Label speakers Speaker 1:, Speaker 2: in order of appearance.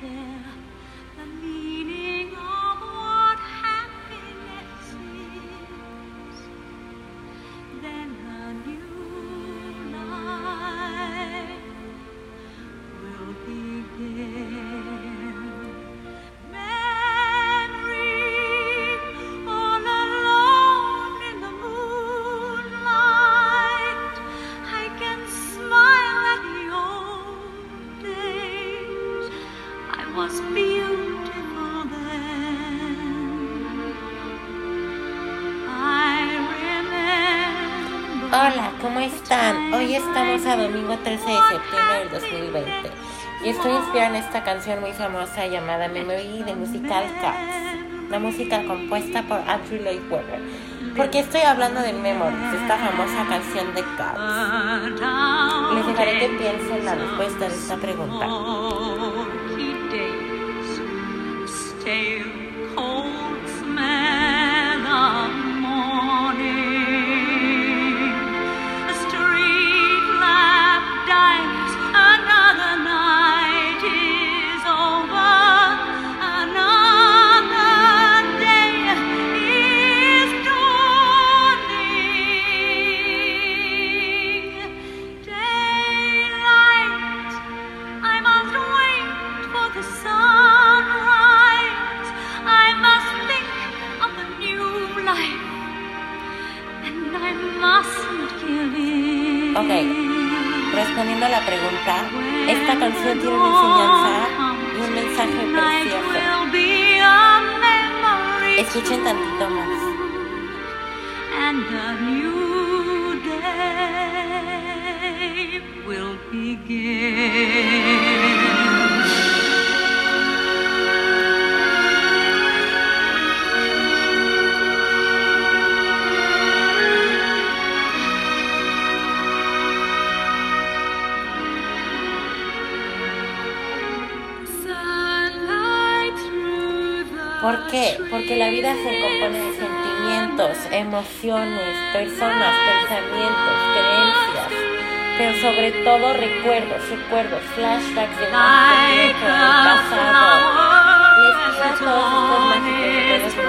Speaker 1: Yeah. was beautiful then. I Hola, ¿cómo están? Hoy estamos a domingo 13 de septiembre del 2020 y estoy inspirada en esta canción muy famosa llamada Memory de Musical Cats, la música compuesta por Andrew Lloyd Webber. Porque estoy hablando de Memories, esta famosa canción de Cats. Les dejaré que piensen la respuesta de esta pregunta. tale. Ok, respondiendo a la pregunta, esta canción tiene una enseñanza y un mensaje precioso. Escuchen tantito más. ¿Por qué? Porque la vida se compone de sentimientos, emociones, personas, pensamientos, creencias, pero sobre todo recuerdos, recuerdos, flashbacks de nuestro pasado. Y es todos estos mágicos